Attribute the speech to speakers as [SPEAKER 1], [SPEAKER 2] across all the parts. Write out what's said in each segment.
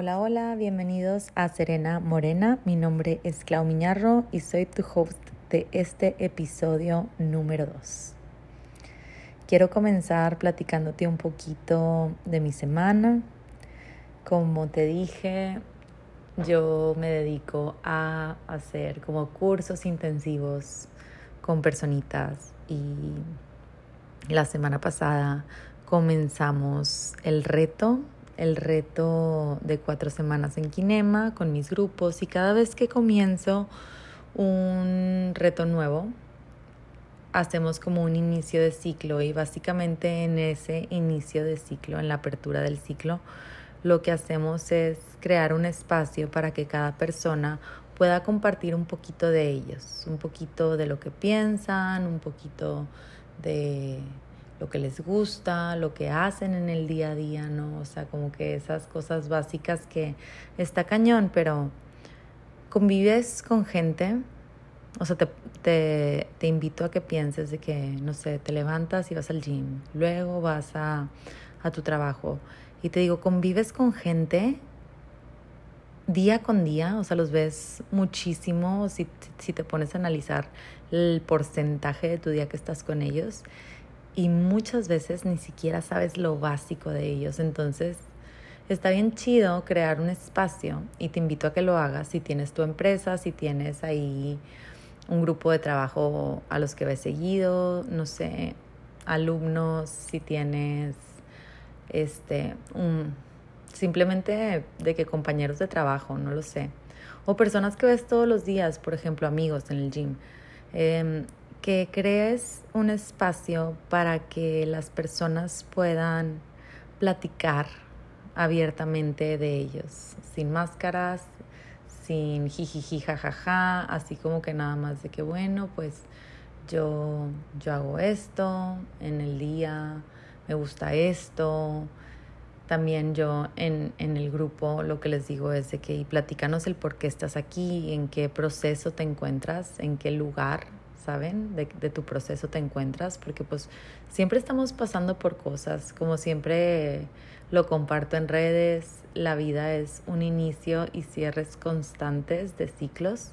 [SPEAKER 1] Hola, hola, bienvenidos a Serena Morena. Mi nombre es Clau Miñarro y soy tu host de este episodio número 2. Quiero comenzar platicándote un poquito de mi semana. Como te dije, yo me dedico a hacer como cursos intensivos con personitas y la semana pasada comenzamos el reto el reto de cuatro semanas en Kinema con mis grupos. Y cada vez que comienzo un reto nuevo, hacemos como un inicio de ciclo. Y básicamente en ese inicio de ciclo, en la apertura del ciclo, lo que hacemos es crear un espacio para que cada persona pueda compartir un poquito de ellos, un poquito de lo que piensan, un poquito de lo que les gusta, lo que hacen en el día a día, ¿no? O sea, como que esas cosas básicas que está cañón, pero convives con gente, o sea, te, te, te, invito a que pienses de que, no sé, te levantas y vas al gym, luego vas a, a tu trabajo y te digo, convives con gente día con día, o sea, los ves muchísimo si, si te pones a analizar el porcentaje de tu día que estás con ellos y muchas veces ni siquiera sabes lo básico de ellos. Entonces, está bien chido crear un espacio y te invito a que lo hagas si tienes tu empresa, si tienes ahí un grupo de trabajo a los que ves seguido, no sé, alumnos, si tienes este un simplemente de que compañeros de trabajo, no lo sé, o personas que ves todos los días, por ejemplo, amigos en el gym. Eh, que crees un espacio para que las personas puedan platicar abiertamente de ellos, sin máscaras, sin jijiji jajaja, así como que nada más de que bueno, pues yo, yo hago esto en el día, me gusta esto. También yo en, en el grupo lo que les digo es de que y platícanos el por qué estás aquí, en qué proceso te encuentras, en qué lugar ¿saben? De, tu proceso te encuentras, porque pues siempre estamos pasando por cosas, como siempre lo comparto en redes, la vida es un inicio y cierres constantes de ciclos.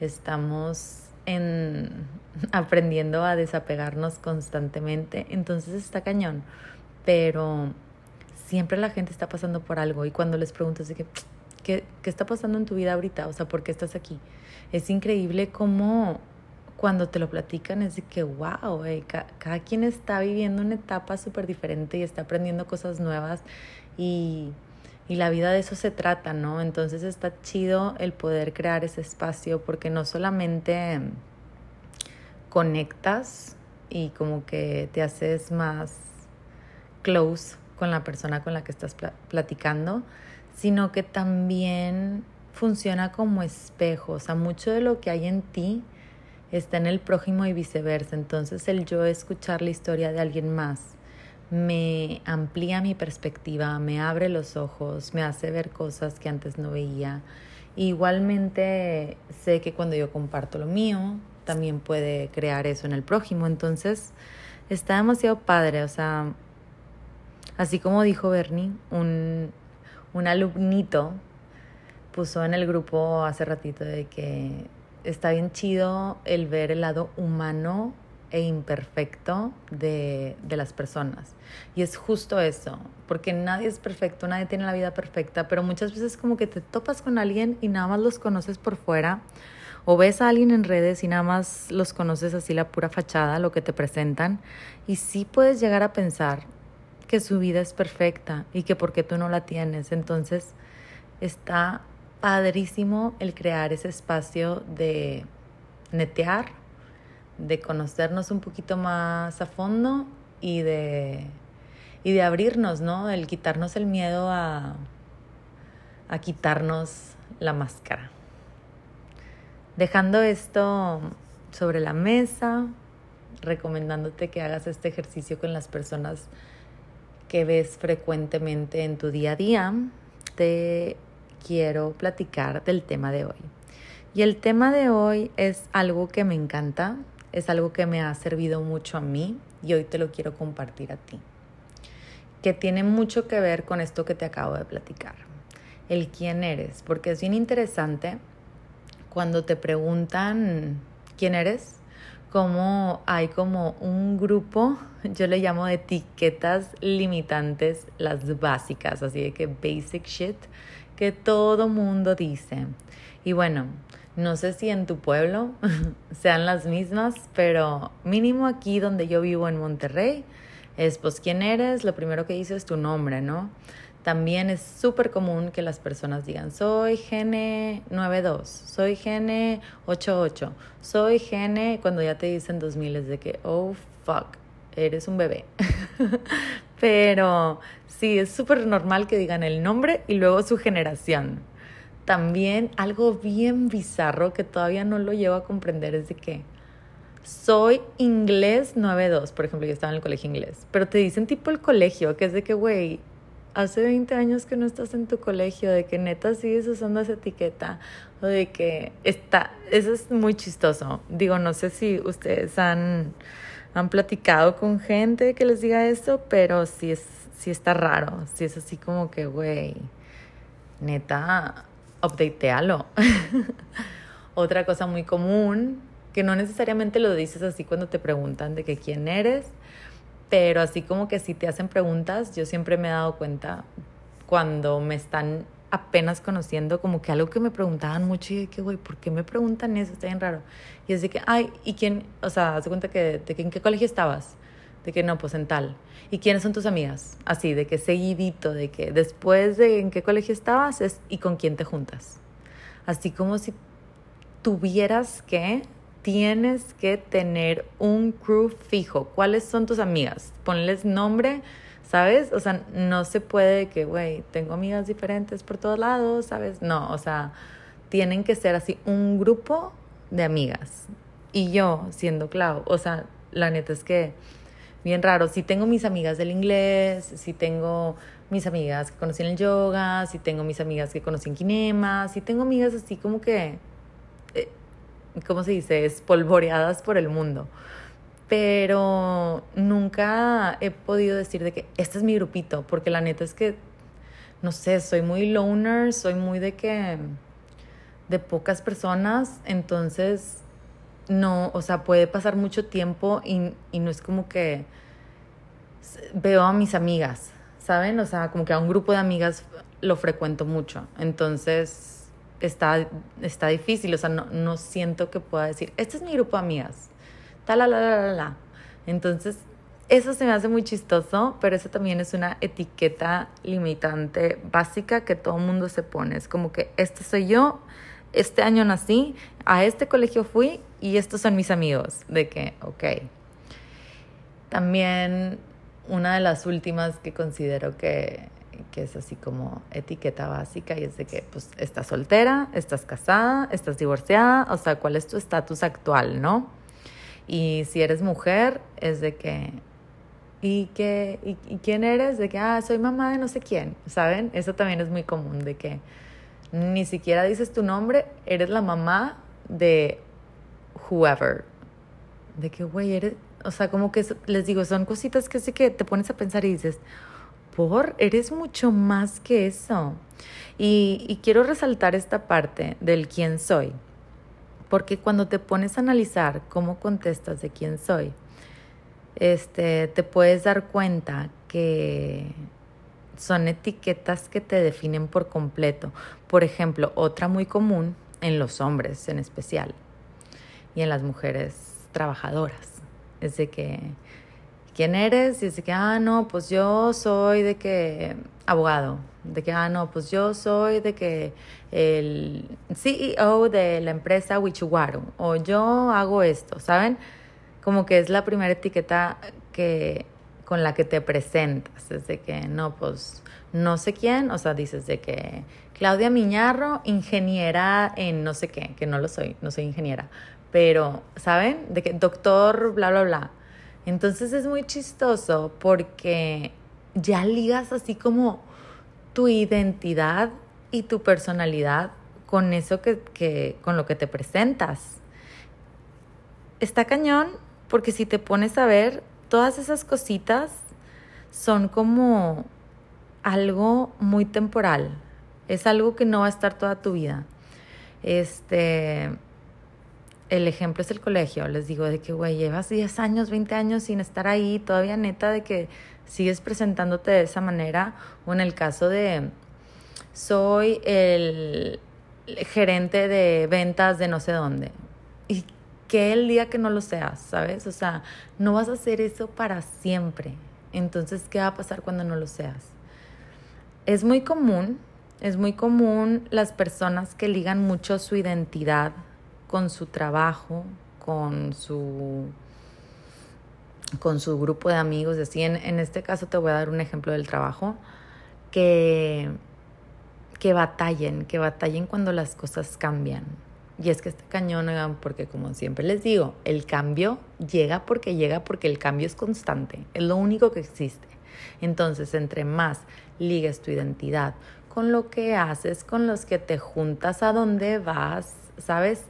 [SPEAKER 1] Estamos en aprendiendo a desapegarnos constantemente, entonces está cañón, pero siempre la gente está pasando por algo y cuando les preguntas de ¿qué, qué está pasando en tu vida ahorita? O sea, ¿por qué estás aquí? Es increíble cómo cuando te lo platican es de que, wow, cada quien está viviendo una etapa súper diferente y está aprendiendo cosas nuevas y, y la vida de eso se trata, ¿no? Entonces está chido el poder crear ese espacio porque no solamente conectas y como que te haces más close con la persona con la que estás platicando, sino que también funciona como espejo, o sea, mucho de lo que hay en ti está en el prójimo y viceversa. Entonces el yo escuchar la historia de alguien más me amplía mi perspectiva, me abre los ojos, me hace ver cosas que antes no veía. Igualmente sé que cuando yo comparto lo mío, también puede crear eso en el prójimo. Entonces está demasiado padre, o sea, así como dijo Bernie, un, un alumnito puso en el grupo hace ratito de que está bien chido el ver el lado humano e imperfecto de, de, las personas. Y es justo eso, porque nadie es perfecto, nadie tiene la vida perfecta, pero muchas veces como que te topas con alguien y nada más los conoces por fuera, o ves a alguien en redes y nada más los conoces así la pura fachada, lo que te presentan, y sí puedes llegar a pensar que su vida es perfecta y que porque tú no la tienes. Entonces está padrísimo el crear ese espacio de netear, de conocernos un poquito más a fondo y de, y de abrirnos, ¿no? El quitarnos el miedo a, a quitarnos la máscara. Dejando esto sobre la mesa, recomendándote que hagas este ejercicio con las personas que ves frecuentemente en tu día a día, te quiero platicar del tema de hoy. Y el tema de hoy es algo que me encanta, es algo que me ha servido mucho a mí y hoy te lo quiero compartir a ti, que tiene mucho que ver con esto que te acabo de platicar. el quién eres, porque es bien interesante cuando te preguntan quién eres, como hay como un grupo, yo le llamo etiquetas limitantes, las básicas, así de que basic shit, que todo mundo dice. Y bueno, no sé si en tu pueblo sean las mismas, pero mínimo aquí donde yo vivo en Monterrey, es pues quién eres, lo primero que dices es tu nombre, ¿no? También es súper común que las personas digan, soy Gene 92, soy Gene 88, soy Gene, cuando ya te dicen 2000 es de que, oh, fuck, eres un bebé. Pero sí, es súper normal que digan el nombre y luego su generación. También algo bien bizarro que todavía no lo llevo a comprender es de que soy inglés 92, por ejemplo, yo estaba en el colegio inglés, pero te dicen tipo el colegio, que es de que, güey, hace 20 años que no estás en tu colegio, de que neta sigues usando esa etiqueta, o de que está, eso es muy chistoso. Digo, no sé si ustedes han, han platicado con gente que les diga eso, pero sí, es, sí está raro, sí es así como que, güey, neta, updatealo. Otra cosa muy común, que no necesariamente lo dices así cuando te preguntan de que quién eres, pero así como que si te hacen preguntas, yo siempre me he dado cuenta cuando me están apenas conociendo, como que algo que me preguntaban mucho y de que, güey, ¿por qué me preguntan eso? Está bien raro. Y es de que, ay, ¿y quién? O sea, haz cuenta que, de que en qué colegio estabas. De que no, pues en tal. ¿Y quiénes son tus amigas? Así, de que seguidito, de que después de en qué colegio estabas es y con quién te juntas. Así como si tuvieras que tienes que tener un crew fijo. ¿Cuáles son tus amigas? Ponles nombre, ¿sabes? O sea, no se puede que, güey, tengo amigas diferentes por todos lados, ¿sabes? No, o sea, tienen que ser así un grupo de amigas. Y yo, siendo Clau, o sea, la neta es que bien raro. Si tengo mis amigas del inglés, si tengo mis amigas que conocí en el yoga, si tengo mis amigas que conocí en kinema, si tengo amigas así como que eh, ¿cómo se dice?, espolvoreadas por el mundo. Pero nunca he podido decir de que este es mi grupito, porque la neta es que, no sé, soy muy loner, soy muy de que, de pocas personas, entonces, no, o sea, puede pasar mucho tiempo y, y no es como que veo a mis amigas, ¿saben? O sea, como que a un grupo de amigas lo frecuento mucho, entonces está, está difícil, o sea, no, no siento que pueda decir, este es mi grupo de amigas, tal, la, la, la. Entonces, eso se me hace muy chistoso, pero eso también es una etiqueta limitante básica que todo mundo se pone. Es como que este soy yo, este año nací, a este colegio fui y estos son mis amigos. De que, ok. También una de las últimas que considero que que es así como etiqueta básica y es de que pues estás soltera, estás casada, estás divorciada, o sea, cuál es tu estatus actual, ¿no? Y si eres mujer, es de que, ¿y, qué, y, quién eres? De que, ah, soy mamá de no sé quién, ¿saben? Eso también es muy común, de que ni siquiera dices tu nombre, eres la mamá de whoever. De que, güey, eres, o sea, como que les digo, son cositas que sí que te pones a pensar y dices, por, eres mucho más que eso. Y, quiero resaltar esta parte del quién soy, porque cuando te pones a analizar cómo contestas de quién soy, este, te puedes dar cuenta que son etiquetas que te definen por completo. Por ejemplo, otra muy común en los hombres en especial y en las mujeres trabajadoras. Es de que quién eres y dice que, ah, no, pues yo soy de que abogado, de que, ah, no, pues yo soy de que el CEO de la empresa Wichuwaru o yo hago esto, ¿saben? Como que es la primera etiqueta que con la que te presentas, es de que, no, pues no sé quién, o sea, dices de que Claudia Miñarro, ingeniera en no sé qué, que no lo soy, no soy ingeniera, pero, ¿saben? De que doctor, bla, bla, bla. Entonces es muy chistoso porque ya ligas así como tu identidad y tu personalidad con eso que, con lo que te presentas. Está cañón porque si te pones a ver, todas esas cositas son como algo muy temporal. Es algo que no va a estar toda tu vida. Este, el ejemplo es el colegio. Les digo de que, güey, llevas 10 años, 20 años sin estar ahí, todavía neta de que sigues presentándote de esa manera. O en el caso de, soy el gerente de ventas de no sé dónde. Y que el día que no lo seas, ¿sabes? O sea, no vas a hacer eso para siempre. Entonces, ¿qué va a pasar cuando no lo seas? Es muy común, es muy común las personas que ligan mucho su identidad con su trabajo, con su con su grupo de amigos así. En, en este caso te voy a dar un ejemplo del trabajo, que, que batallen, que batallen cuando las cosas cambian. Y es que este cañón, porque como siempre les digo, el cambio llega porque llega porque el cambio es constante, es lo único que existe. Entonces, entre más ligues tu identidad con lo que haces, con los que te juntas, a dónde vas, ¿sabes?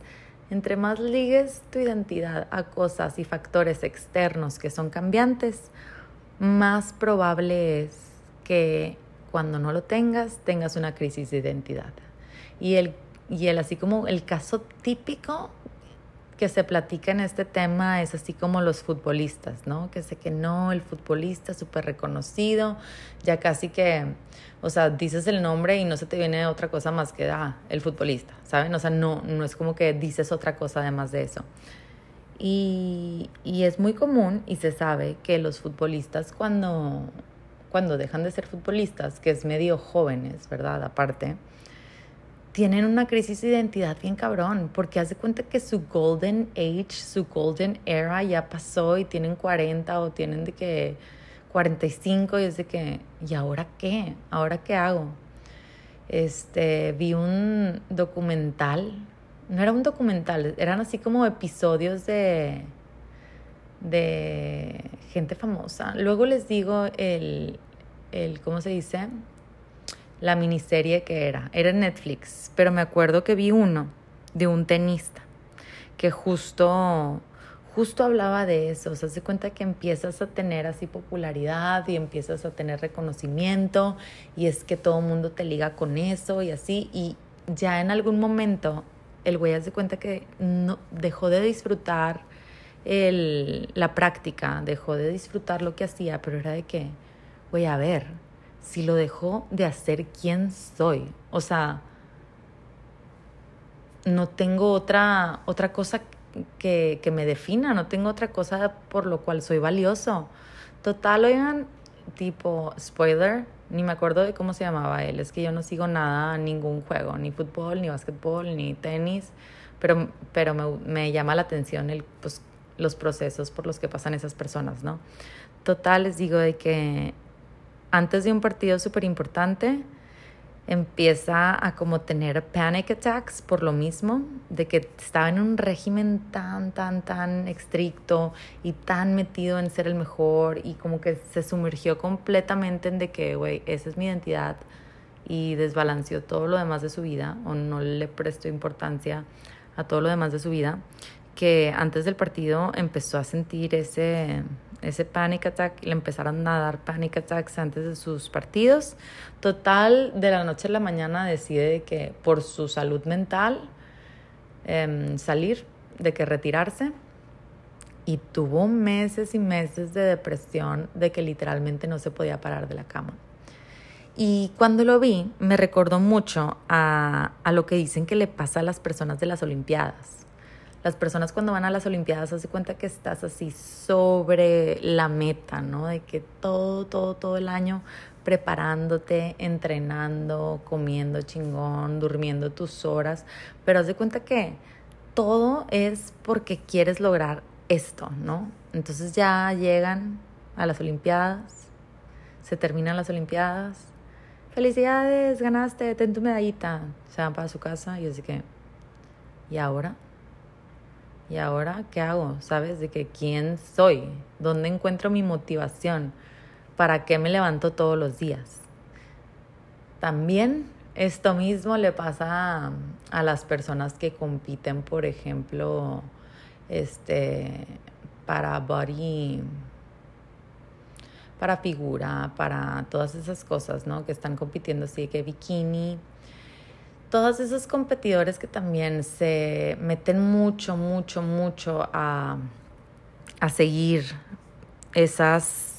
[SPEAKER 1] Entre más ligues tu identidad a cosas y factores externos que son cambiantes, más probable es que cuando no lo tengas tengas una crisis de identidad. Y el, y el así como el caso típico que se platica en este tema es así como los futbolistas, ¿no? Que sé que no, el futbolista súper reconocido, ya casi que, o sea, dices el nombre y no se te viene otra cosa más que, ah, el futbolista, ¿saben? O sea, no, no es como que dices otra cosa además de eso. Y, y es muy común y se sabe que los futbolistas cuando, cuando dejan de ser futbolistas, que es medio jóvenes, ¿verdad? Aparte, tienen una crisis de identidad bien cabrón, porque hace cuenta que su golden age, su golden era ya pasó y tienen 40 o tienen de que 45 y es de que, ¿y ahora qué? ¿Ahora qué hago? Este, vi un documental, no era un documental, eran así como episodios de, de gente famosa. Luego les digo el, el ¿cómo se dice? La miniserie que era. Era en Netflix, pero me acuerdo que vi uno de un tenista que justo justo hablaba de eso, o sea, se cuenta que empiezas a tener así popularidad y empiezas a tener reconocimiento y es que todo el mundo te liga con eso y así y ya en algún momento el güey hace cuenta que no dejó de disfrutar el, la práctica, dejó de disfrutar lo que hacía, pero era de que, voy a ver, si lo dejó de hacer quién soy. O sea, no tengo otra, otra cosa que, que me defina, no tengo otra cosa por lo cual soy valioso. Total, oigan, tipo, spoiler, ni me acuerdo de cómo se llamaba él, es que yo no sigo nada, ningún juego, ni fútbol, ni básquetbol, ni tenis, pero, pero me, me llama la atención el, pues, los procesos por los que pasan esas personas, ¿no? Total, les digo de que antes de un partido súper importante, empieza a como tener panic attacks por lo mismo, de que estaba en un régimen tan, tan, tan estricto y tan metido en ser el mejor y como que se sumergió completamente en de que, güey, esa es mi identidad y desbalanceó todo lo demás de su vida o no le prestó importancia a todo lo demás de su vida, que antes del partido empezó a sentir ese ese panic attack, le empezaron a dar panic attacks antes de sus partidos. Total, de la noche a la mañana decide que por su salud mental em, salir, de que retirarse. Y tuvo meses y meses de depresión, de que literalmente no se podía parar de la cama. Y cuando lo vi, me recordó mucho a, a lo que dicen que le pasa a las personas de las Olimpiadas las personas cuando van a las Olimpiadas se cuenta que estás así sobre la meta, ¿no? De que todo, todo, todo el año preparándote, entrenando, comiendo chingón, durmiendo tus horas, pero haz de cuenta que todo es porque quieres lograr esto, ¿no? Entonces ya llegan a las Olimpiadas, se terminan las Olimpiadas, felicidades, ganaste, ten tu medallita, se van para su casa y así que, ¿y ahora? ¿Y ahora qué hago? ¿Sabes? De que quién soy, dónde encuentro mi motivación, para qué me levanto todos los días. También esto mismo le pasa a, las personas que compiten, por ejemplo, este, para body, para figura, para todas esas cosas, ¿no? Que están compitiendo así que bikini. Todos esos competidores que también se meten mucho, mucho, mucho a, a seguir esas,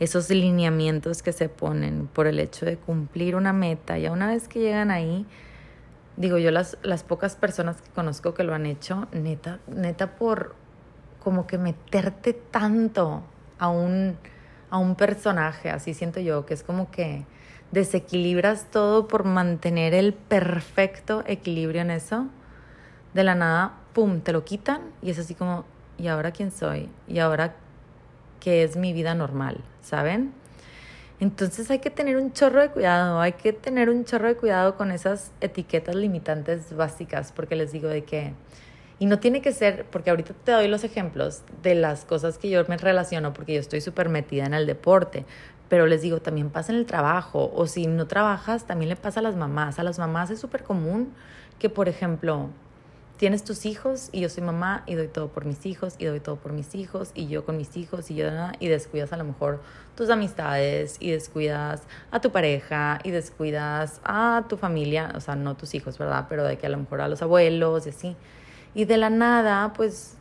[SPEAKER 1] esos lineamientos que se ponen por el hecho de cumplir una meta. Ya una vez que llegan ahí, digo yo, las, las pocas personas que conozco que lo han hecho, neta, neta por como que meterte tanto a un, a un personaje, así siento yo, que es como que desequilibras todo por mantener el perfecto equilibrio en eso. De la nada, pum, te lo quitan y es así como, ¿y ahora quién soy? ¿Y ahora qué es mi vida normal? ¿Saben? Entonces hay que tener un chorro de cuidado, hay que tener un chorro de cuidado con esas etiquetas limitantes básicas, porque les digo de que, y no tiene que ser, porque ahorita te doy los ejemplos de las cosas que yo me relaciono, porque yo estoy súper metida en el deporte, pero les digo, también pasa en el trabajo, o si no trabajas, también le pasa a las mamás. A las mamás es súper común que, por ejemplo, tienes tus hijos y yo soy mamá y doy todo por mis hijos y doy todo por mis hijos y yo con mis hijos y yo y descuidas a lo mejor tus amistades y descuidas a tu pareja y descuidas a tu familia, o sea, no tus hijos, ¿verdad? Pero de que a lo mejor a los abuelos y así. Y de la nada, pues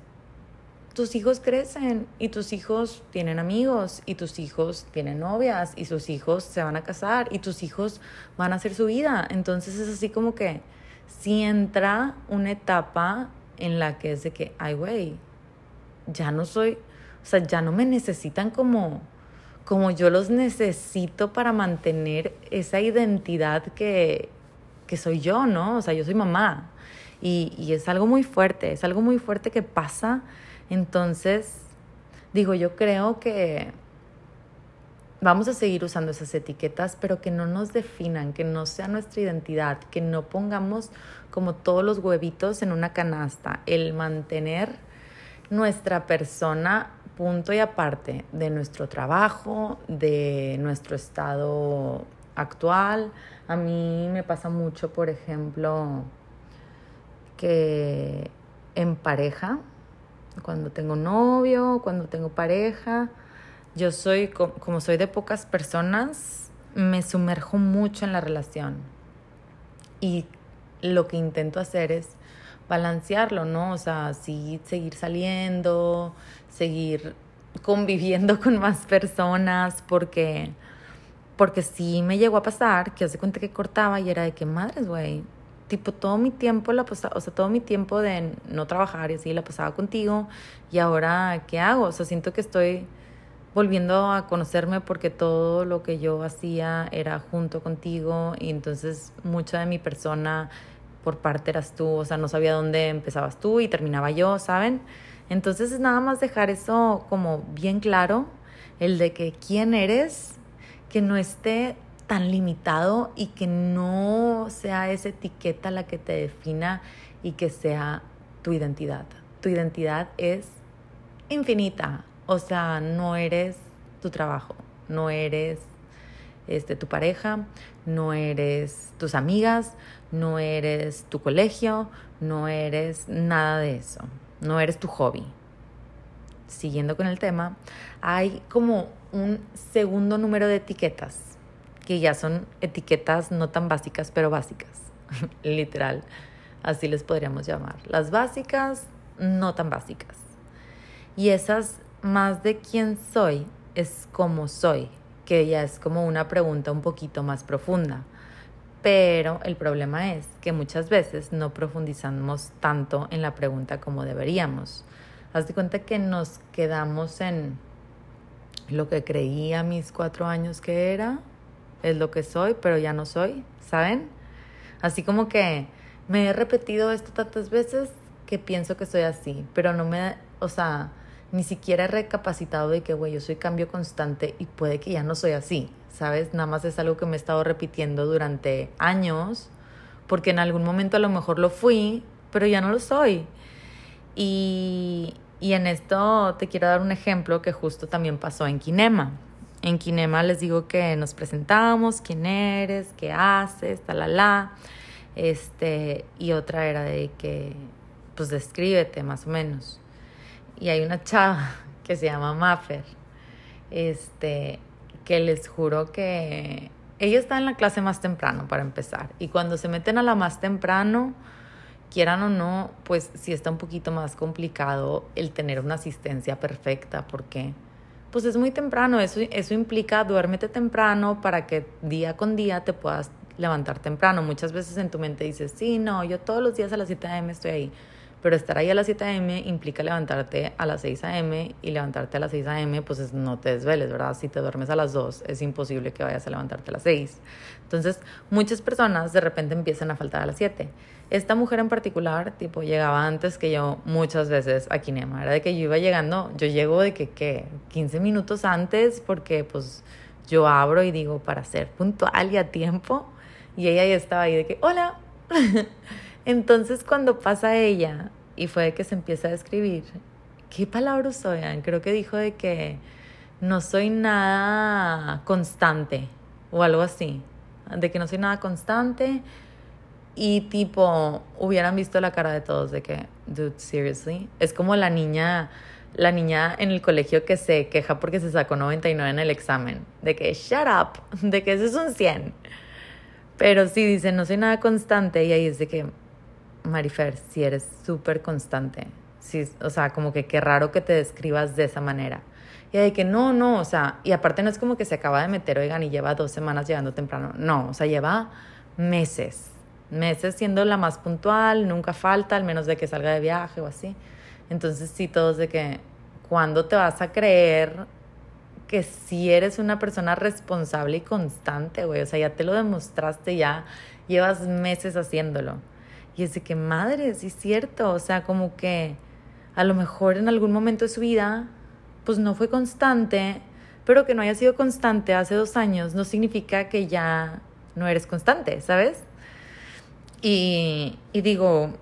[SPEAKER 1] tus hijos crecen y tus hijos tienen amigos y tus hijos tienen novias y sus hijos se van a casar y tus hijos van a hacer su vida. Entonces es así como que si entra una etapa en la que es de que, ay, güey, ya no soy, o sea, ya no me necesitan como, como yo los necesito para mantener esa identidad que, que soy yo, ¿no? O sea, yo soy mamá. Y, y es algo muy fuerte, es algo muy fuerte que pasa. Entonces, digo, yo creo que vamos a seguir usando esas etiquetas, pero que no nos definan, que no sea nuestra identidad, que no pongamos como todos los huevitos en una canasta, el mantener nuestra persona punto y aparte de nuestro trabajo, de nuestro estado actual. A mí me pasa mucho, por ejemplo, que en pareja, cuando tengo novio, cuando tengo pareja, yo soy, como soy de pocas personas, me sumerjo mucho en la relación. Y lo que intento hacer es balancearlo, ¿no? O sea, seguir saliendo, seguir conviviendo con más personas, porque, porque sí me llegó a pasar que hace cuenta que cortaba y era de que madres, güey. Tipo, todo mi tiempo la o sea, todo mi tiempo de no trabajar y así la pasaba contigo. Y ahora, ¿qué hago? O sea, siento que estoy volviendo a conocerme porque todo lo que yo hacía era junto contigo y entonces mucha de mi persona por parte eras tú, o sea, no sabía dónde empezabas tú y terminaba yo, ¿saben? Entonces es nada más dejar eso como bien claro, el de que quién eres, que no esté tan limitado y que no sea esa etiqueta la que te defina y que sea tu identidad. Tu identidad es infinita, o sea, no eres tu trabajo, no eres este, tu pareja, no eres tus amigas, no eres tu colegio, no eres nada de eso, no eres tu hobby. Siguiendo con el tema, hay como un segundo número de etiquetas, que ya son etiquetas no tan básicas, pero básicas, literal, así les podríamos llamar. Las básicas, no tan básicas. Y esas más de quién soy es cómo soy, que ya es como una pregunta un poquito más profunda. Pero el problema es que muchas veces no profundizamos tanto en la pregunta como deberíamos. Haz de cuenta que nos quedamos en lo que creía mis cuatro años que era, es lo que soy, pero ya no soy, ¿saben? Así como que me he repetido esto tantas veces que pienso que soy así, pero no me, o sea, ni siquiera he recapacitado de que, güey, yo soy cambio constante y puede que ya no soy así, ¿sabes? Nada más es algo que me he estado repitiendo durante años, porque en algún momento a lo mejor lo fui, pero ya no lo soy. Y, y en esto te quiero dar un ejemplo que justo también pasó en Kinema. En Kinema les digo que nos presentamos, quién eres, qué haces, talala. Este, y otra era de que, pues descríbete más o menos y hay una chava que se llama Maffer. Este, que les juro que ella está en la clase más temprano para empezar. Y cuando se meten a la más temprano, quieran o no, pues sí está un poquito más complicado el tener una asistencia perfecta porque pues es muy temprano, eso, eso implica duérmete temprano para que día con día te puedas levantar temprano. Muchas veces en tu mente dices, sí, no, yo todos los días a las 7 a.m. estoy ahí. Pero estar ahí a las 7 a.m. implica levantarte a las 6 a.m. y levantarte a las 6 a.m. pues no te desveles, ¿verdad? Si te duermes a las 2 es imposible que vayas a levantarte a las 6. Entonces muchas personas de repente empiezan a faltar a las 7. Esta mujer en particular, tipo, llegaba antes que yo muchas veces a Kinema. Era de que yo iba llegando, yo llego de que, ¿qué? 15 minutos antes porque pues yo abro y digo para ser puntual y a tiempo. Y ella ya estaba ahí de que, hola. Entonces cuando pasa ella y fue de que se empieza a escribir, ¿qué palabras usó? Creo que dijo de que no soy nada constante o algo así. De que no soy nada constante y tipo hubieran visto la cara de todos de que, dude, seriously. Es como la niña, la niña en el colegio que se queja porque se sacó 99 en el examen. De que, shut up, de que ese es un 100. Pero sí dice, no soy nada constante y ahí es de que, Marifer, si eres súper constante. Sí, o sea, como que qué raro que te describas de esa manera. Y de que no, no, o sea, y aparte no es como que se acaba de meter, oigan, y lleva dos semanas llegando temprano. No, o sea, lleva meses, meses siendo la más puntual, nunca falta, al menos de que salga de viaje o así. Entonces sí, todos de que, ¿cuándo te vas a creer que si eres una persona responsable y constante, güey? O sea, ya te lo demostraste, ya llevas meses haciéndolo. Y es de que, madre, sí es cierto, o sea, como que a lo mejor en algún momento de su vida, pues no fue constante, pero que no haya sido constante hace dos años no significa que ya no eres constante, ¿sabes? Y, y digo,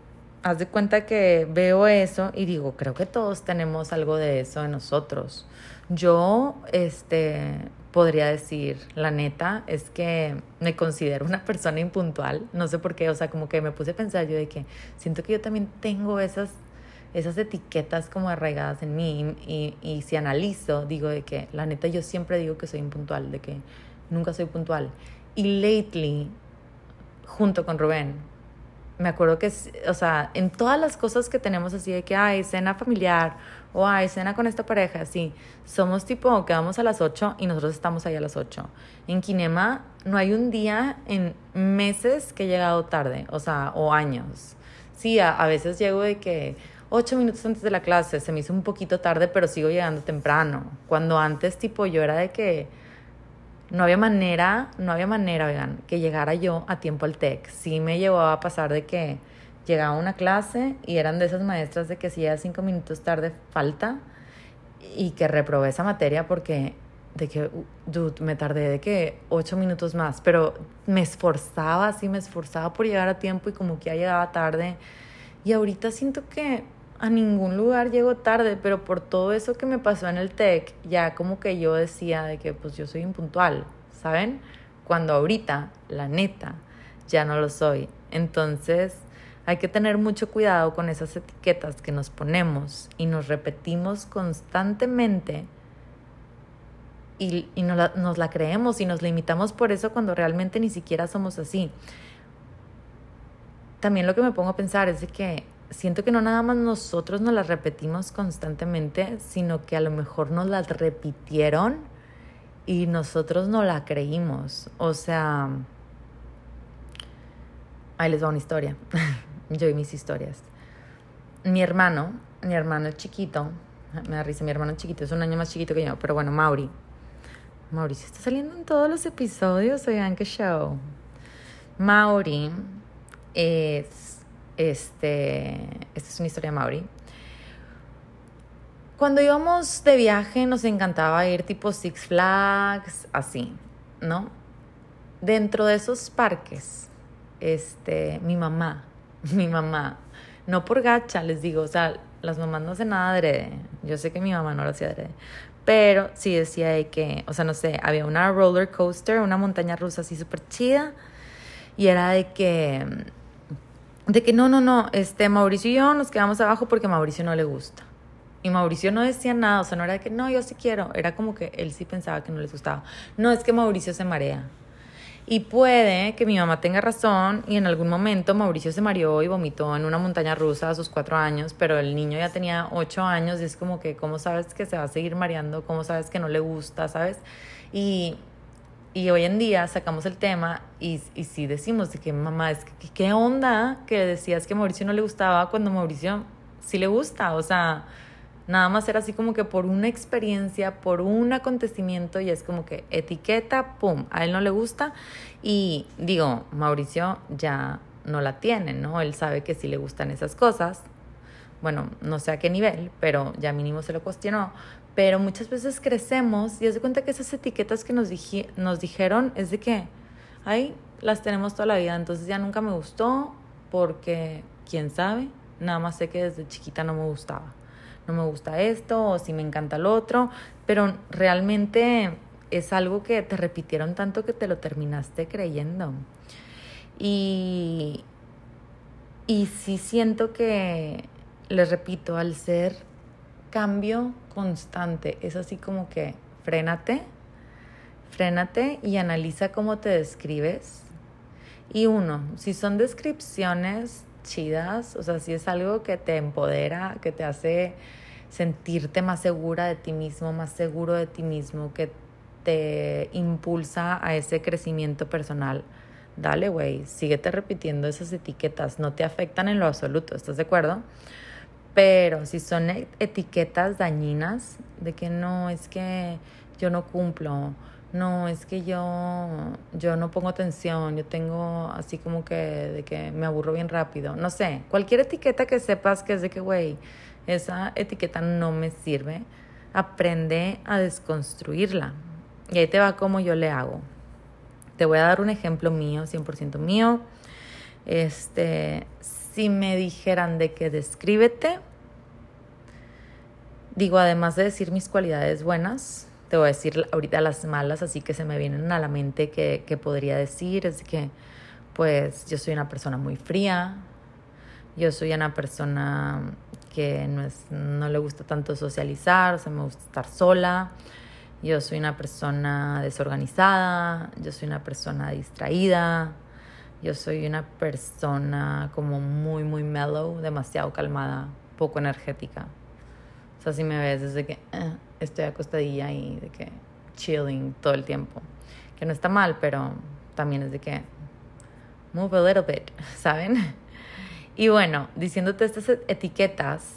[SPEAKER 1] haz de cuenta que veo eso y digo, creo que todos tenemos algo de eso en nosotros. Yo, este, podría decir, la neta, es que me considero una persona impuntual. No sé por qué, o sea, como que me puse a pensar yo de que siento que yo también tengo esas, esas etiquetas como arraigadas en mí. Y, y, si analizo, digo de que la neta yo siempre digo que soy impuntual, de que nunca soy puntual. Y lately, junto con Rubén, me acuerdo que, o sea, en todas las cosas que tenemos así de que, hay cena familiar o hay cena con esta pareja, así, somos tipo, quedamos a las 8 y nosotros estamos ahí a las 8. En Kinema no hay un día en meses que he llegado tarde, o sea, o años. Sí, a, a veces llego de que 8 minutos antes de la clase, se me hizo un poquito tarde, pero sigo llegando temprano. Cuando antes, tipo, yo era de que no había manera, no había manera, oigan, que llegara yo a tiempo al TEC. Sí me llevó a pasar de que llegaba a una clase y eran de esas maestras de que si ya cinco minutos tarde falta y que reprobé esa materia porque de que, dude, me tardé de que ocho minutos más, pero me esforzaba, sí me esforzaba por llegar a tiempo y como que ya llegaba tarde. Y ahorita siento que a ningún lugar llego tarde, pero por todo eso que me pasó en el TEC, ya como que yo decía de que pues yo soy impuntual, ¿saben? Cuando ahorita, la neta, ya no lo soy. Entonces, hay que tener mucho cuidado con esas etiquetas que nos ponemos y nos repetimos constantemente y, y nos, la, creemos y nos limitamos por eso cuando realmente ni siquiera somos así. También lo que me pongo a pensar es de que siento que no nada más nosotros nos las repetimos constantemente, sino que a lo mejor nos las repitieron y nosotros no la creímos. O sea, ahí les va una historia. Yo y mis historias. Mi hermano, mi hermano chiquito, me da risa, mi hermano chiquito es un año más chiquito que yo, pero bueno, Mauri. Mauricio está saliendo en todos los episodios, oigan, qué show. Mauri es este, esta es una historia de Mauri. Cuando íbamos de viaje nos encantaba ir tipo Six Flags, así, ¿no? Dentro de esos parques, este, mi mamá, mi mamá, no por gacha, les digo, o sea, las mamás no hacen nada adrede. Yo sé que mi mamá no lo hacía adrede. Pero sí decía de que, o sea, no sé, había una roller coaster, una montaña rusa así súper chida. Y era de que de que no, no, no, este, Mauricio y yo nos quedamos abajo porque Mauricio no le gusta. Y Mauricio no decía nada, o sea, no era de que no, yo sí quiero, era como que él sí pensaba que no les gustaba. No es que Mauricio se marea. Y puede que mi mamá tenga razón y en algún momento Mauricio se mareó y vomitó en una montaña rusa a sus cuatro años, pero el niño ya tenía ocho años y es como que, ¿cómo sabes que se va a seguir mareando? ¿Cómo sabes que no le gusta? ¿Sabes? Y, y hoy en día sacamos el tema y, y sí decimos de que mamá, es que, ¿qué onda que decías que Mauricio no le gustaba cuando Mauricio sí le gusta? O sea Nada más era así como que por una experiencia, por un acontecimiento y es como que etiqueta, pum, a él no le gusta y digo, Mauricio ya no la tiene, ¿no? Él sabe que sí le gustan esas cosas. Bueno, no sé a qué nivel, pero ya mínimo se lo cuestionó. Pero muchas veces crecemos y de cuenta que esas etiquetas que nos, nos dijeron es de que, ay, las tenemos toda la vida, entonces ya nunca me gustó porque, quién sabe, nada más sé que desde chiquita no me gustaba no me gusta esto o si me encanta lo otro, pero realmente es algo que te repitieron tanto que te lo terminaste creyendo. Y, y sí siento que, les repito, al ser cambio constante, es así como que frénate, frénate y analiza cómo te describes. Y uno, si son descripciones chidas, o sea, si es algo que te empodera, que te hace sentirte más segura de ti mismo, más seguro de ti mismo, que te impulsa a ese crecimiento personal. Dale, güey, síguete repitiendo esas etiquetas, no te afectan en lo absoluto, ¿estás de acuerdo? Pero si son e-, etiquetas dañinas, de que no, es que yo no cumplo, no, es que yo, yo no pongo atención, yo tengo así como que de que me aburro bien rápido, no sé, cualquier etiqueta que sepas que es de que, güey, esa etiqueta no me sirve, aprende a desconstruirla. Y ahí te va como yo le hago. Te voy a dar un ejemplo mío, 100% mío. Este, si me dijeran de que descríbete, digo, además de decir mis cualidades buenas, te voy a decir ahorita las malas, así que se me vienen a la mente que, que podría decir, es que, pues, yo soy una persona muy fría, yo soy una persona que no, es, no le gusta tanto socializar, o sea, me gusta estar sola. Yo soy una persona desorganizada, yo soy una persona distraída, yo soy una persona como muy, muy mellow, demasiado calmada, poco energética. O sea, si me ves desde que eh, estoy acostadilla y de que chilling todo el tiempo. Que no está mal, pero también es de que move a little bit, ¿saben? Y bueno, diciéndote estas etiquetas,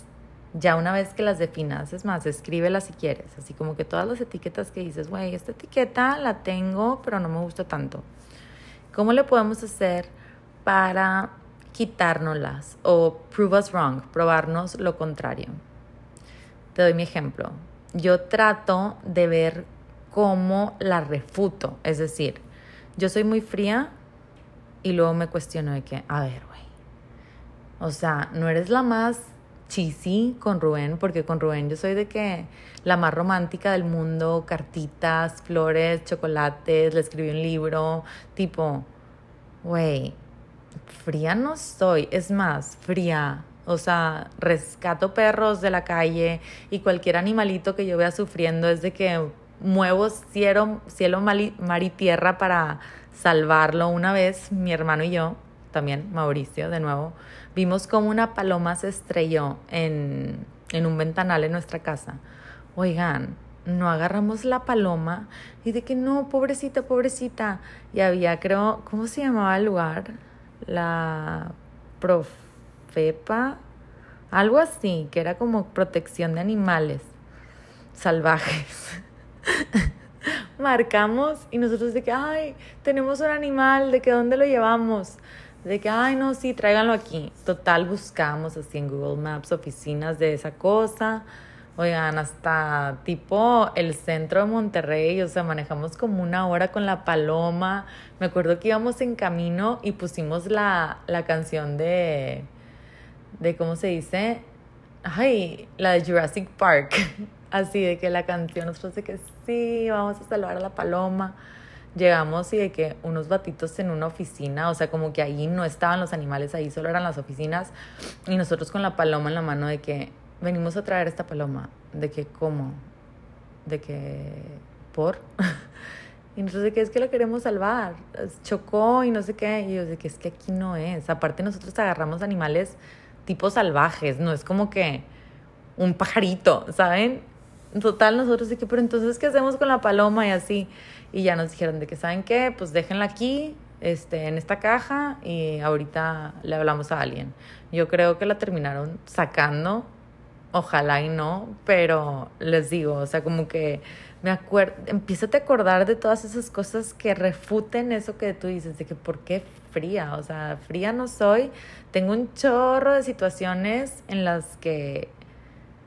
[SPEAKER 1] ya una vez que las definas, es más, escríbelas si quieres, así como que todas las etiquetas que dices, güey, esta etiqueta la tengo, pero no me gusta tanto. ¿Cómo le podemos hacer para quitárnoslas o prove us wrong, probarnos lo contrario? Te doy mi ejemplo. Yo trato de ver cómo la refuto, es decir, yo soy muy fría y luego me cuestiono de que, a ver, o sea, no eres la más cheesy con Rubén, porque con Rubén yo soy de que la más romántica del mundo, cartitas, flores, chocolates, le escribí un libro, tipo, güey, fría no soy, es más, fría. O sea, rescato perros de la calle y cualquier animalito que yo vea sufriendo es de que muevo cielo, cielo mar y tierra para salvarlo. Una vez mi hermano y yo, también Mauricio, de nuevo, vimos como una paloma se estrelló en, en un ventanal en nuestra casa. Oigan, no agarramos la paloma y de que no, pobrecita, pobrecita. Y había, creo, ¿cómo se llamaba el lugar? La Profepa, algo así, que era como protección de animales salvajes. Marcamos y nosotros de que, ay, tenemos un animal, de que dónde lo llevamos. De que, ay, no, sí, tráiganlo aquí. Total, buscamos así en Google Maps oficinas de esa cosa. Oigan, hasta tipo el centro de Monterrey, o sea, manejamos como una hora con la paloma. Me acuerdo que íbamos en camino y pusimos la, la canción de, de, ¿cómo se dice? Ay, la de Jurassic Park. Así de que la canción, nosotros de que sí, vamos a salvar a la paloma llegamos y de que unos batitos en una oficina, o sea, como que ahí no estaban los animales, ahí solo eran las oficinas, y nosotros con la paloma en la mano de que, venimos a traer esta paloma. De que, ¿cómo? De que, ¿por? y nosotros de que es que la queremos salvar. Chocó y no sé qué. Y yo de que es que aquí no es. Aparte nosotros agarramos animales tipo salvajes, no es como que un pajarito, ¿saben? Total, nosotros de que, pero entonces, ¿qué hacemos con la paloma y así? Y ya nos dijeron de que, ¿saben qué? Pues déjenla aquí, este, en esta caja y ahorita le hablamos a alguien. Yo creo que la terminaron sacando, ojalá y no, pero les digo, o sea, como que me acuerdo, empieza a acordar de todas esas cosas que refuten eso que tú dices, de que por qué fría, o sea, fría no soy, tengo un chorro de situaciones en las que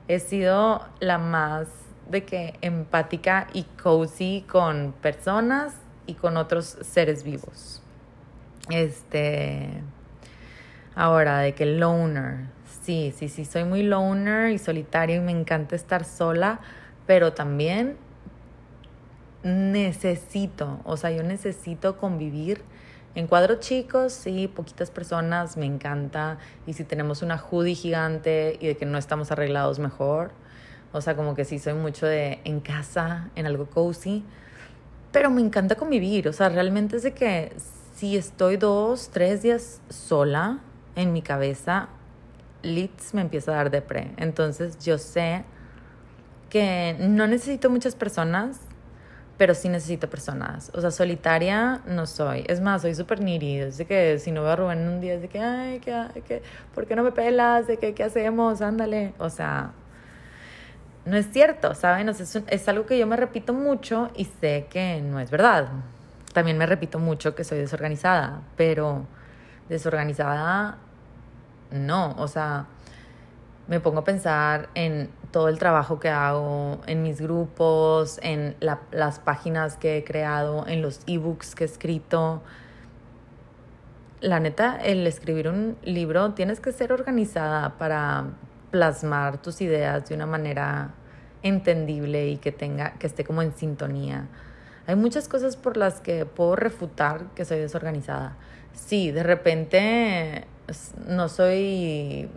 [SPEAKER 1] he sido la más de que empática y cozy con personas y con otros seres vivos. Este, ahora, de que loner, sí, sí, sí, soy muy loner y solitaria y me encanta estar sola, pero también necesito, o sea, yo necesito convivir en cuadros chicos, sí, poquitas personas, me encanta. Y si tenemos una hoodie gigante y de que no estamos arreglados, mejor. O sea, como que sí, soy mucho de en casa, en algo cozy. Pero me encanta convivir. O sea, realmente es de que si estoy dos, tres días sola en mi cabeza, Litz me empieza a dar depre. Entonces yo sé que no necesito muchas personas pero sí necesito personas. O sea, solitaria no soy. Es más, soy súper needy. Es de que si no veo a Rubén en un día, es de que, ay, ¿qué, qué, ¿por qué no me pelas? De que, ¿qué hacemos? Ándale. O sea, no es cierto, ¿saben? O sea, es algo que yo me repito mucho y sé que no es verdad. También me repito mucho que soy desorganizada, pero desorganizada no. O sea, me pongo a pensar en todo el trabajo que hago, en mis grupos, en las páginas que he creado, en los ebooks que he escrito. La neta, el escribir un libro tienes que ser organizada para plasmar tus ideas de una manera entendible y que tenga que esté como en sintonía. Hay muchas cosas por las que puedo refutar que soy desorganizada. Sí, de repente no soy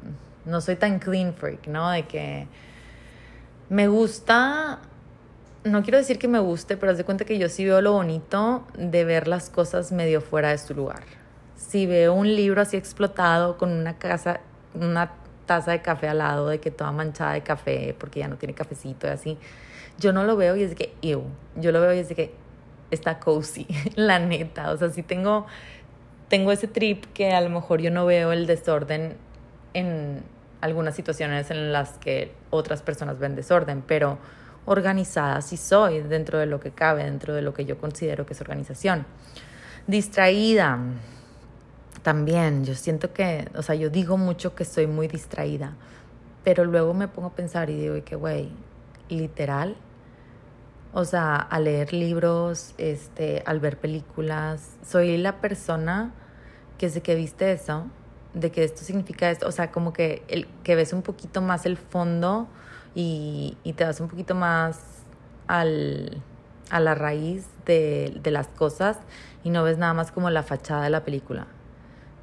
[SPEAKER 1] no soy tan clean freak, ¿no? De que me gusta, no quiero decir que me guste, pero haz de cuenta que yo sí veo lo bonito de ver las cosas medio fuera de su lugar. Si veo un libro así explotado con una casa, una taza de café al lado, de que toda manchada de café porque ya no tiene cafecito y así, yo no lo veo y es de que, ew, yo lo veo y es de que está cozy, la neta. O sea, sí tengo, tengo ese trip que a lo mejor yo no veo el desorden en, algunas situaciones en las que otras personas ven desorden, pero organizada sí soy dentro de lo que cabe, dentro de lo que yo considero que es organización. Distraída, también, yo siento que, o sea, yo digo mucho que soy muy distraída, pero luego me pongo a pensar y digo, que, güey, literal, o sea, al leer libros, este, al ver películas, soy la persona que desde que viste eso, de que esto significa esto, o sea, como que, el, que ves un poquito más el fondo y, y te das un poquito más al, a la raíz de, de, las cosas y no ves nada más como la fachada de la película.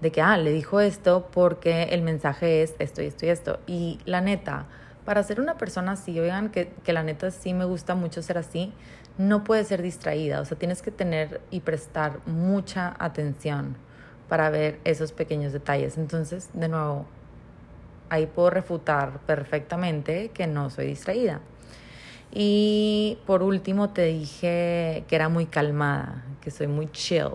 [SPEAKER 1] De que, ah, le dijo esto porque el mensaje es esto y esto y esto. Y la neta, para ser una persona así, oigan, que, que la neta sí me gusta mucho ser así, no puedes ser distraída, o sea, tienes que tener y prestar mucha atención para ver esos pequeños detalles. Entonces, de nuevo, ahí puedo refutar perfectamente que no soy distraída. Y por último te dije que era muy calmada, que soy muy chill.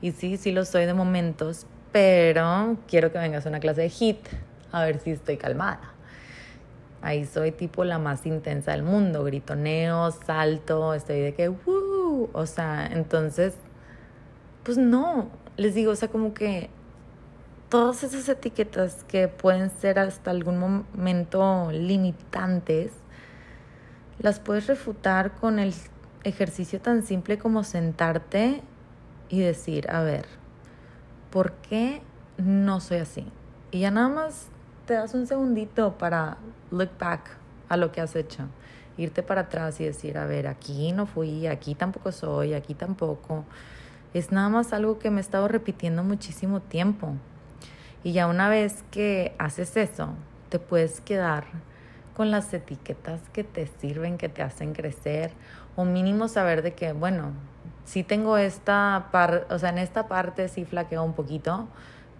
[SPEAKER 1] Y sí, sí lo soy de momentos, pero quiero que vengas a una clase de HIT a ver si estoy calmada. Ahí soy tipo la más intensa del mundo, gritoneo, salto, estoy de que, ¡woo! O sea, entonces, pues no, les digo, o sea, como que todas esas etiquetas que pueden ser hasta algún momento limitantes, las puedes refutar con el ejercicio tan simple como sentarte y decir, a ver, ¿por qué no soy así? Y ya nada más te das un segundito para look back a lo que has hecho, irte para atrás y decir, a ver, aquí no fui, aquí tampoco soy, aquí tampoco. Es nada más algo que me he estado repitiendo muchísimo tiempo. Y ya una vez que haces eso, te puedes quedar con las etiquetas que te sirven, que te hacen crecer, o mínimo saber de que, bueno, sí tengo esta parte, o sea, en esta parte sí flaqueo un poquito,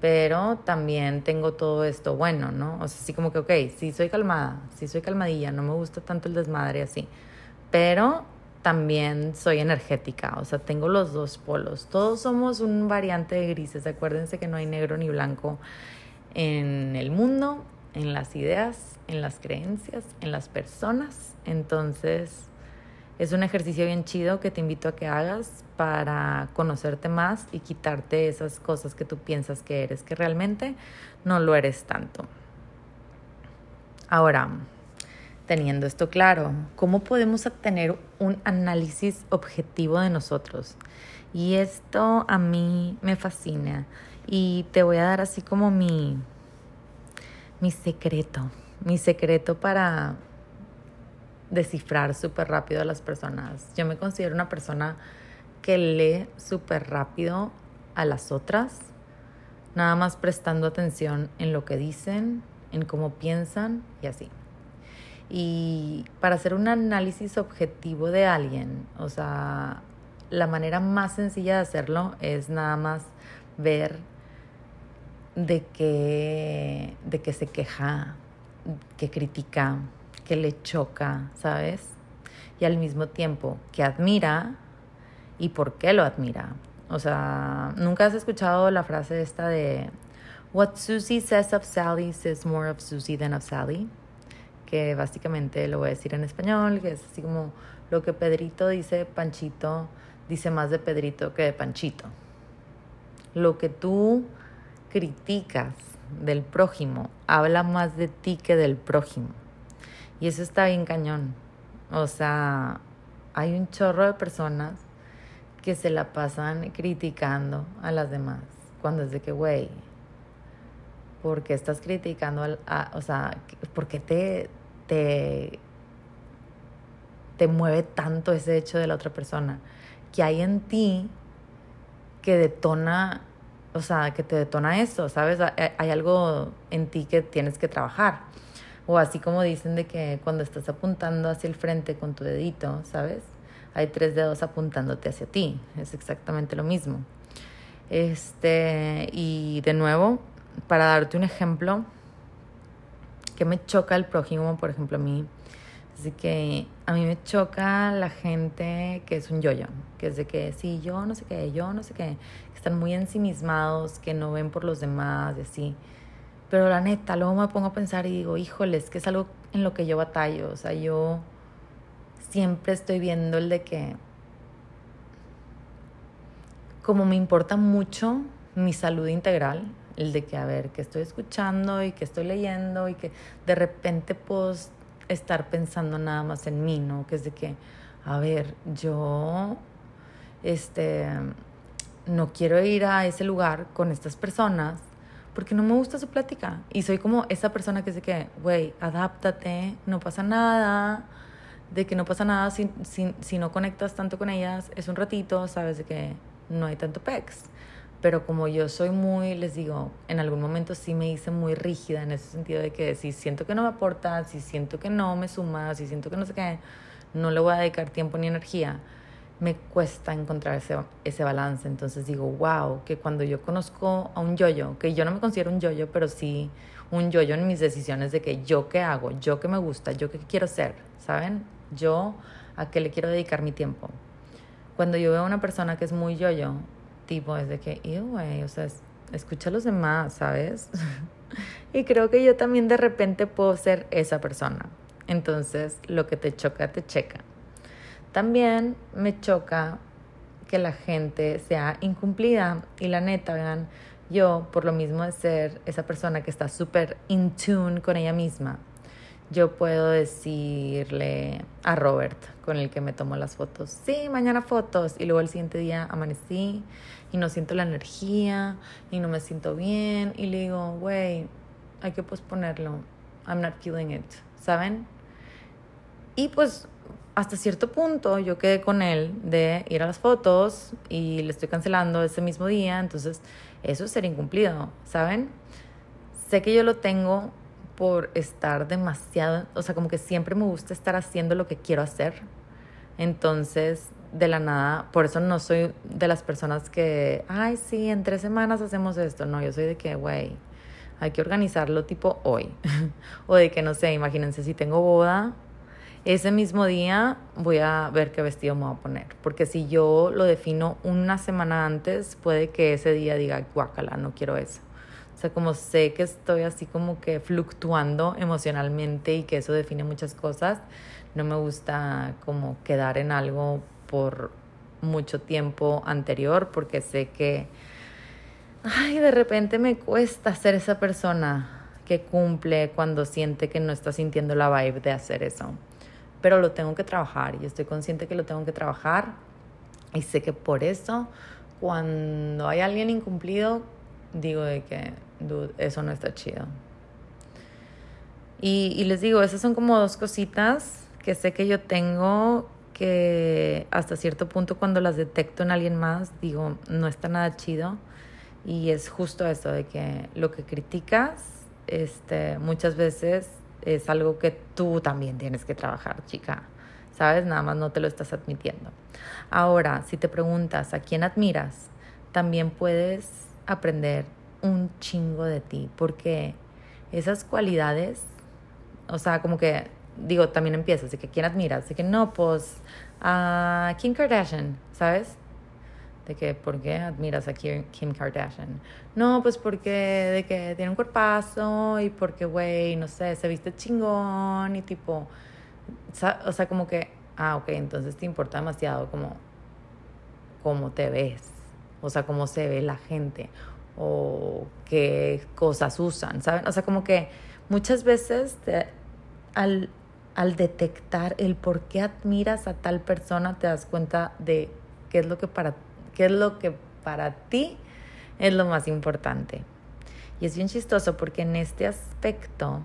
[SPEAKER 1] pero también tengo todo esto bueno, ¿no? O sea, así como que, ok, sí soy calmada, sí soy calmadilla, no me gusta tanto el desmadre así, pero también soy energética, o sea, tengo los dos polos. Todos somos un variante de grises, acuérdense que no hay negro ni blanco en el mundo, en las ideas, en las creencias, en las personas. Entonces, es un ejercicio bien chido que te invito a que hagas para conocerte más y quitarte esas cosas que tú piensas que eres, que realmente no lo eres tanto. Ahora, teniendo esto claro, ¿cómo podemos obtener un análisis objetivo de nosotros? Y esto a mí me fascina y te voy a dar así como mi, mi secreto, mi secreto para descifrar súper rápido a las personas. Yo me considero una persona que lee súper rápido a las otras, nada más prestando atención en lo que dicen, en cómo piensan y así. Y para hacer un análisis objetivo de alguien, o sea, la manera más sencilla de hacerlo es nada más ver de que, de que se queja, que critica, que le choca, ¿sabes? Y al mismo tiempo que admira y por qué lo admira. O sea, ¿nunca has escuchado la frase esta de What Susie says of Sally says more of Susie than of Sally? Que básicamente lo voy a decir en español, que es así como lo que Pedrito dice Panchito, dice más de Pedrito que de Panchito. Lo que tú criticas del prójimo habla más de ti que del prójimo. Y eso está bien cañón. O sea, hay un chorro de personas que se la pasan criticando a las demás. Cuando es de que, güey, ¿por qué estás criticando? A, o sea, ¿por qué te, te, mueve tanto ese hecho de la otra persona, que hay en ti que detona, o sea, que te detona eso, ¿sabes? Hay algo en ti que tienes que trabajar. O así como dicen de que cuando estás apuntando hacia el frente con tu dedito, ¿sabes? Hay tres dedos apuntándote hacia ti. Es exactamente lo mismo. Este, y de nuevo, para darte un ejemplo, que me choca el prójimo, por ejemplo, a mí. Así que a mí me choca la gente que es un yo-yo, que es de que sí, yo no sé qué, yo no sé qué, que están muy ensimismados, que no ven por los demás y así. Pero la neta, luego me pongo a pensar y digo, híjoles, que es algo en lo que yo batallo. O sea, yo siempre estoy viendo el de que, como me importa mucho mi salud integral, el de que, a ver, que estoy escuchando y que estoy leyendo y que de repente puedo estar pensando nada más en mí, ¿no? Que es de que, a ver, yo, este, no quiero ir a ese lugar con estas personas porque no me gusta su plática. Y soy como esa persona que dice que, güey, adáptate, no pasa nada, de que no pasa nada si, si, si no conectas tanto con ellas, es un ratito, sabes de que no hay tanto pex pero como yo soy muy, les digo, en algún momento sí me hice muy rígida en ese sentido de que si siento que no me aporta, si siento que no me suma, si siento que no sé qué, no le voy a dedicar tiempo ni energía, me cuesta encontrar ese, ese balance. Entonces digo, wow, que cuando yo conozco a un yoyo, que yo no me considero un yoyo, pero sí un yoyo en mis decisiones de que yo qué hago, yo qué me gusta, yo qué quiero ser, ¿saben? Yo a qué le quiero dedicar mi tiempo. Cuando yo veo a una persona que es muy yoyo, tipo es de que, güey, o sea, escucha a los demás, ¿sabes? y creo que yo también de repente puedo ser esa persona. Entonces, lo que te choca, te checa. También me choca que la gente sea incumplida. Y la neta, vean, yo, por lo mismo de ser esa persona que está súper in tune con ella misma, yo puedo decirle a Robert, con el que me tomo las fotos, sí, mañana fotos, y luego el siguiente día amanecí y no siento la energía y no me siento bien, y le digo, güey, hay que posponerlo, I'm not feeling it, ¿saben? Y pues hasta cierto punto yo quedé con él de ir a las fotos y le estoy cancelando ese mismo día, entonces eso es ser incumplido, ¿saben? Sé que yo lo tengo por estar demasiado, o sea, como que siempre me gusta estar haciendo lo que quiero hacer. Entonces, de la nada, por eso no soy de las personas que, ay, sí, en tres semanas hacemos esto. No, yo soy de que, güey, hay que organizarlo tipo hoy. o de que, no sé, imagínense, si tengo boda, ese mismo día voy a ver qué vestido me voy a poner. Porque si yo lo defino una semana antes, puede que ese día diga, guácala, no quiero eso. O sea, como sé que estoy así como que fluctuando emocionalmente y que eso define muchas cosas, no me gusta como quedar en algo por mucho tiempo anterior porque sé que, ay, de repente me cuesta ser esa persona que cumple cuando siente que no está sintiendo la vibe de hacer eso. Pero lo tengo que trabajar y estoy consciente que lo tengo que trabajar y sé que por eso cuando hay alguien incumplido digo de que dude, eso no está chido. Y, y les digo, esas son como dos cositas que sé que yo tengo que hasta cierto punto cuando las detecto en alguien más, digo, no está nada chido. Y es justo eso, de que lo que criticas, este, muchas veces es algo que tú también tienes que trabajar, chica. ¿Sabes? Nada más no te lo estás admitiendo. Ahora, si te preguntas a quién admiras, también puedes aprender un chingo de ti, porque esas cualidades, o sea, como que, digo, también empiezas, de que quién admiras, de que no, pues a Kim Kardashian, ¿sabes? De que, ¿por qué admiras a Kim Kardashian? No, pues porque, de que tiene un cuerpazo y porque, güey, no sé, se viste chingón y tipo, o sea, como que, ah, ok, entonces te importa demasiado como cómo te ves, o sea, cómo se ve la gente o qué cosas usan, ¿saben? O sea, como que muchas veces al, al detectar el por qué admiras a tal persona te das cuenta de qué es lo que para, qué es lo que para ti es lo más importante. Y es bien chistoso porque en este aspecto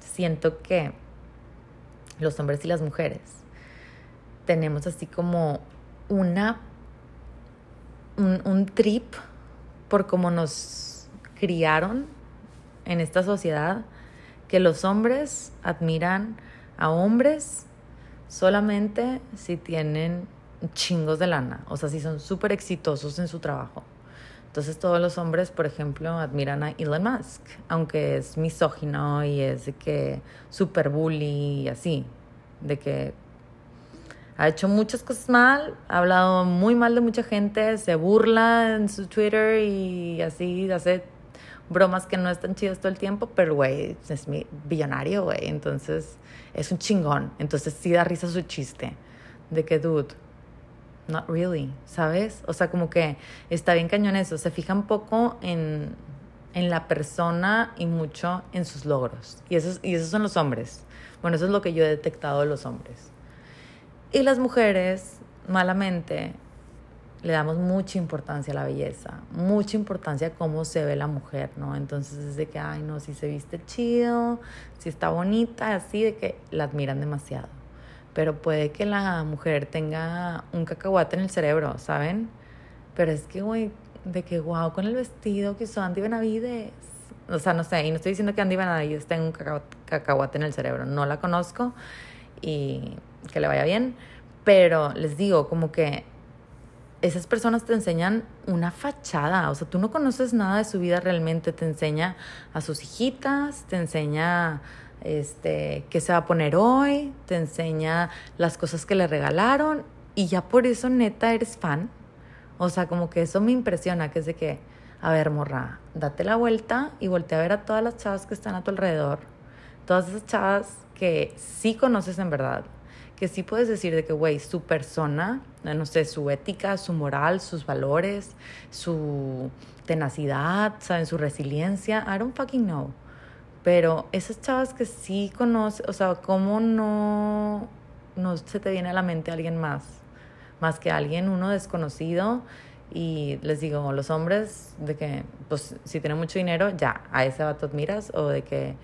[SPEAKER 1] siento que los hombres y las mujeres tenemos así como una un, un trip por cómo nos criaron en esta sociedad, que los hombres admiran a hombres solamente si tienen chingos de lana, o sea, si son súper exitosos en su trabajo. Entonces todos los hombres, por ejemplo, admiran a Elon Musk, aunque es misógino y es de que super bully y así, de que ha hecho muchas cosas mal, ha hablado muy mal de mucha gente, se burla en su Twitter y así hace bromas que no están chidas todo el tiempo, pero güey, es mi billonario, güey, entonces es un chingón, entonces sí da risa su chiste de que, dude, not really, ¿sabes? O sea, como que está bien cañón eso, se fija un poco en, en la persona y mucho en sus logros, y esos, y esos son los hombres. Bueno, eso es lo que yo he detectado de los hombres. Y las mujeres, malamente, le damos mucha importancia a la belleza, mucha importancia a cómo se ve la mujer, ¿no? Entonces es de que, ay, no, si se viste chido, si está bonita, así, de que la admiran demasiado. Pero puede que la mujer tenga un cacahuate en el cerebro, ¿saben? Pero es que, güey, de que, wow, con el vestido que usó Andy Benavides. O sea, no sé, y no estoy diciendo que Andy Benavides tenga un cacahuate en el cerebro, no la conozco y que le vaya bien, pero les digo, como que esas personas te enseñan una fachada, o sea, tú no conoces nada de su vida realmente, te enseña a sus hijitas, te enseña este qué se va a poner hoy, te enseña las cosas que le regalaron y ya por eso neta eres fan. O sea, como que eso me impresiona, que es de que, a ver, morra, date la vuelta y voltea a ver a todas las chavas que están a tu alrededor, todas esas chavas que sí conoces en verdad, que sí puedes decir de que, güey, su persona, no sé, su ética, su moral, sus valores, su tenacidad, ¿saben? Su resiliencia, I don't fucking know. Pero esas chavas que sí conoces, o sea, ¿cómo no, no se te viene a la mente alguien más? Más que alguien, uno desconocido. Y les digo, los hombres, de que, pues, si tienen mucho dinero, ya, a ese vato admiras, o de que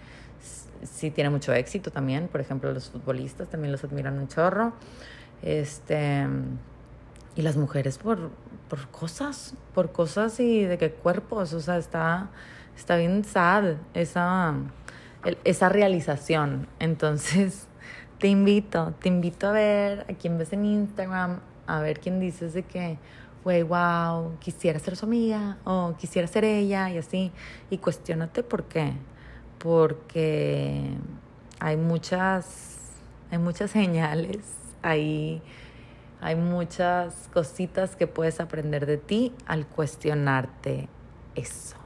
[SPEAKER 1] sí tiene mucho éxito también. Por ejemplo, los futbolistas también los admiran un chorro. Este, y las mujeres por, por cosas, por cosas y de qué cuerpos. O sea, está, está bien sad esa, esa realización. Entonces, te invito, te invito a ver a quien ves en Instagram, a ver quién dices de que, güey, wow, quisiera ser su amiga o quisiera ser ella y así. Y cuestionate por qué. Porque hay muchas, hay muchas señales, hay, hay muchas cositas que puedes aprender de ti al cuestionarte eso.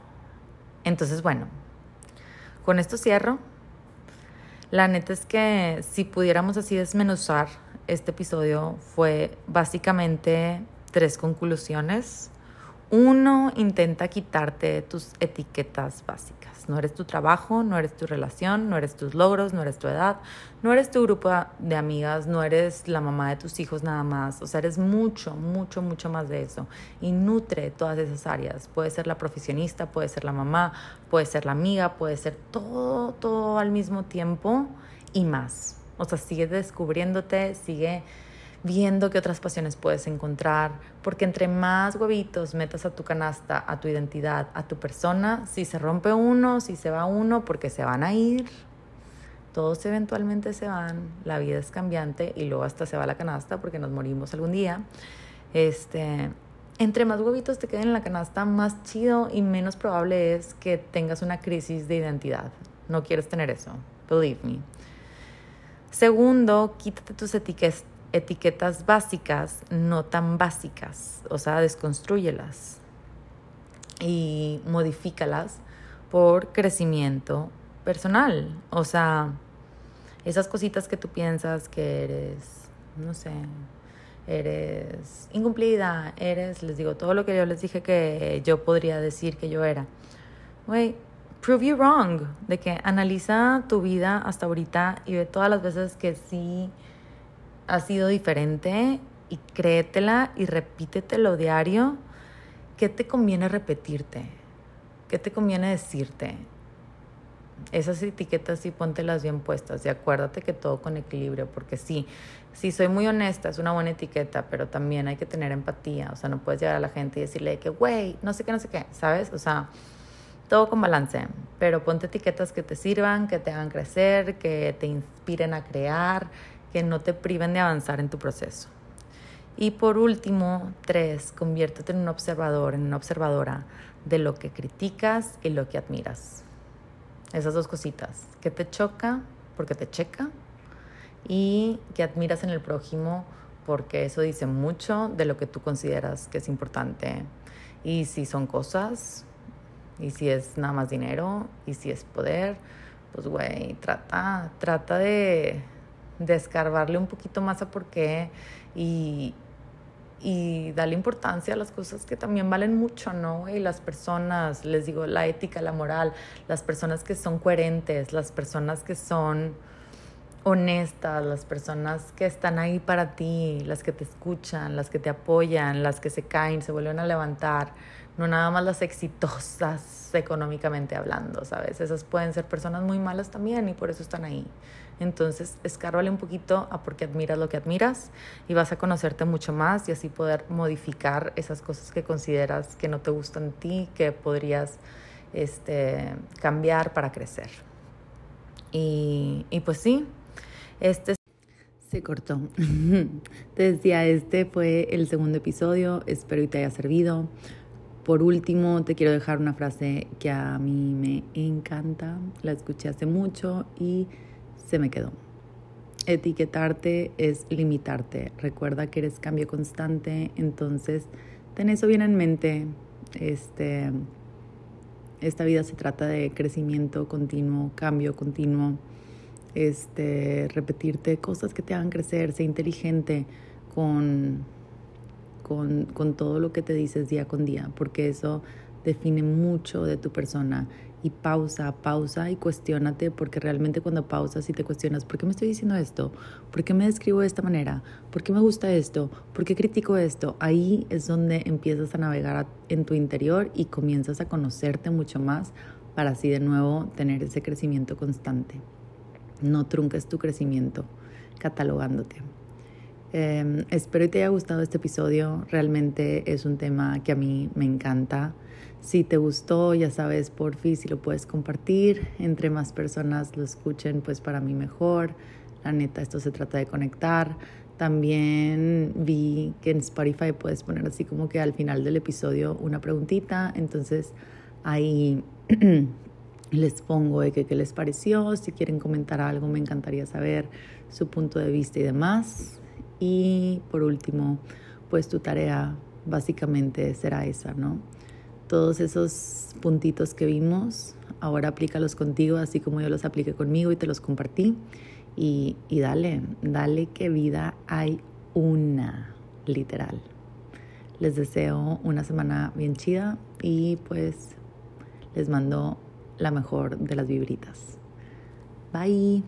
[SPEAKER 1] Entonces, bueno, con esto cierro. La neta es que si pudiéramos así desmenuzar este episodio fue básicamente tres conclusiones. Uno, intenta quitarte tus etiquetas básicas. No eres tu trabajo, no eres tu relación, no eres tus logros, no eres tu edad, no eres tu grupo de amigas, no eres la mamá de tus hijos nada más. O sea, eres mucho, mucho, mucho más de eso. Y nutre todas esas áreas. Puede ser la profesionista, puede ser la mamá, puede ser la amiga, puede ser todo, todo al mismo tiempo y más. O sea, sigue descubriéndote, sigue viendo qué otras pasiones puedes encontrar, porque entre más huevitos metas a tu canasta, a tu identidad, a tu persona, si se rompe uno, si se va uno, porque se van a ir, todos eventualmente se van, la vida es cambiante y luego hasta se va la canasta porque nos morimos algún día. Este, entre más huevitos te queden en la canasta, más chido y menos probable es que tengas una crisis de identidad. No quieres tener eso, believe me. Segundo, quítate tus etiquetas etiquetas básicas, no tan básicas, o sea, desconstruyelas y modifícalas por crecimiento personal, o sea, esas cositas que tú piensas que eres, no sé, eres incumplida, eres, les digo, todo lo que yo les dije que yo podría decir que yo era. Güey, prove you wrong, de que analiza tu vida hasta ahorita y ve todas las veces que sí ha sido diferente y créetela y repítetelo diario. ¿Qué te conviene repetirte? ¿Qué te conviene decirte? Esas etiquetas sí póntelas bien puestas y acuérdate que todo con equilibrio, porque sí, sí soy muy honesta, es una buena etiqueta, pero también hay que tener empatía, o sea, no puedes llegar a la gente y decirle que, güey, no sé qué, no sé qué, ¿sabes? O sea, todo con balance, pero ponte etiquetas que te sirvan, que te hagan crecer, que te inspiren a crear, que no te priven de avanzar en tu proceso. Y por último, tres, conviértete en un observador, en una observadora de lo que criticas y lo que admiras. Esas dos cositas, que te choca porque te checa y que admiras en el prójimo porque eso dice mucho de lo que tú consideras que es importante. Y si son cosas, y si es nada más dinero, y si es poder, pues güey, trata, trata de descarbarle un poquito más a por qué y, y darle importancia a las cosas que también valen mucho, ¿no? Y las personas, les digo, la ética, la moral, las personas que son coherentes, las personas que son honestas, las personas que están ahí para ti, las que te escuchan, las que te apoyan, las que se caen, se vuelven a levantar, no nada más las exitosas económicamente hablando, ¿sabes? Esas pueden ser personas muy malas también y por eso están ahí. Entonces, escárvale un poquito a por qué admiras lo que admiras y vas a conocerte mucho más y así poder modificar esas cosas que consideras que no te gustan a ti, que podrías este, cambiar para crecer. Y, y pues sí, este se cortó. Te decía, este fue el segundo episodio, espero que te haya servido. Por último, te quiero dejar una frase que a mí me encanta, la escuché hace mucho y se me quedó. Etiquetarte es limitarte. Recuerda que eres cambio constante, entonces ten eso bien en mente. Este, esta vida se trata de crecimiento continuo, cambio continuo, este, repetirte cosas que te hagan crecer, sé inteligente con, con, con todo lo que te dices día con día, porque eso define mucho de tu persona y pausa, pausa y cuestionate porque realmente cuando pausas y te cuestionas, ¿por qué me estoy diciendo esto? ¿Por qué me describo de esta manera? ¿Por qué me gusta esto? ¿Por qué critico esto? Ahí es donde empiezas a navegar en tu interior y comienzas a conocerte mucho más para así de nuevo tener ese crecimiento constante. No trunques tu crecimiento catalogándote. Em, espero que te haya gustado este episodio. Realmente es un tema que a mí me encanta. Si te gustó, ya sabes, por fin, si lo puedes compartir, entre más personas lo escuchen, pues para mí mejor. La neta, esto se trata de conectar. También vi que en Spotify puedes poner así como que al final del episodio una preguntita. Entonces ahí les pongo de que qué les pareció. Si quieren comentar algo, me encantaría saber su punto de vista y demás. Y por último, pues tu tarea básicamente será esa, ¿no? Todos esos puntitos que vimos, ahora aplícalos contigo, así como yo los apliqué conmigo y te los compartí. Y, y dale, dale que vida hay una, literal. Les deseo una semana bien chida y pues les mando la mejor de las vibritas. Bye.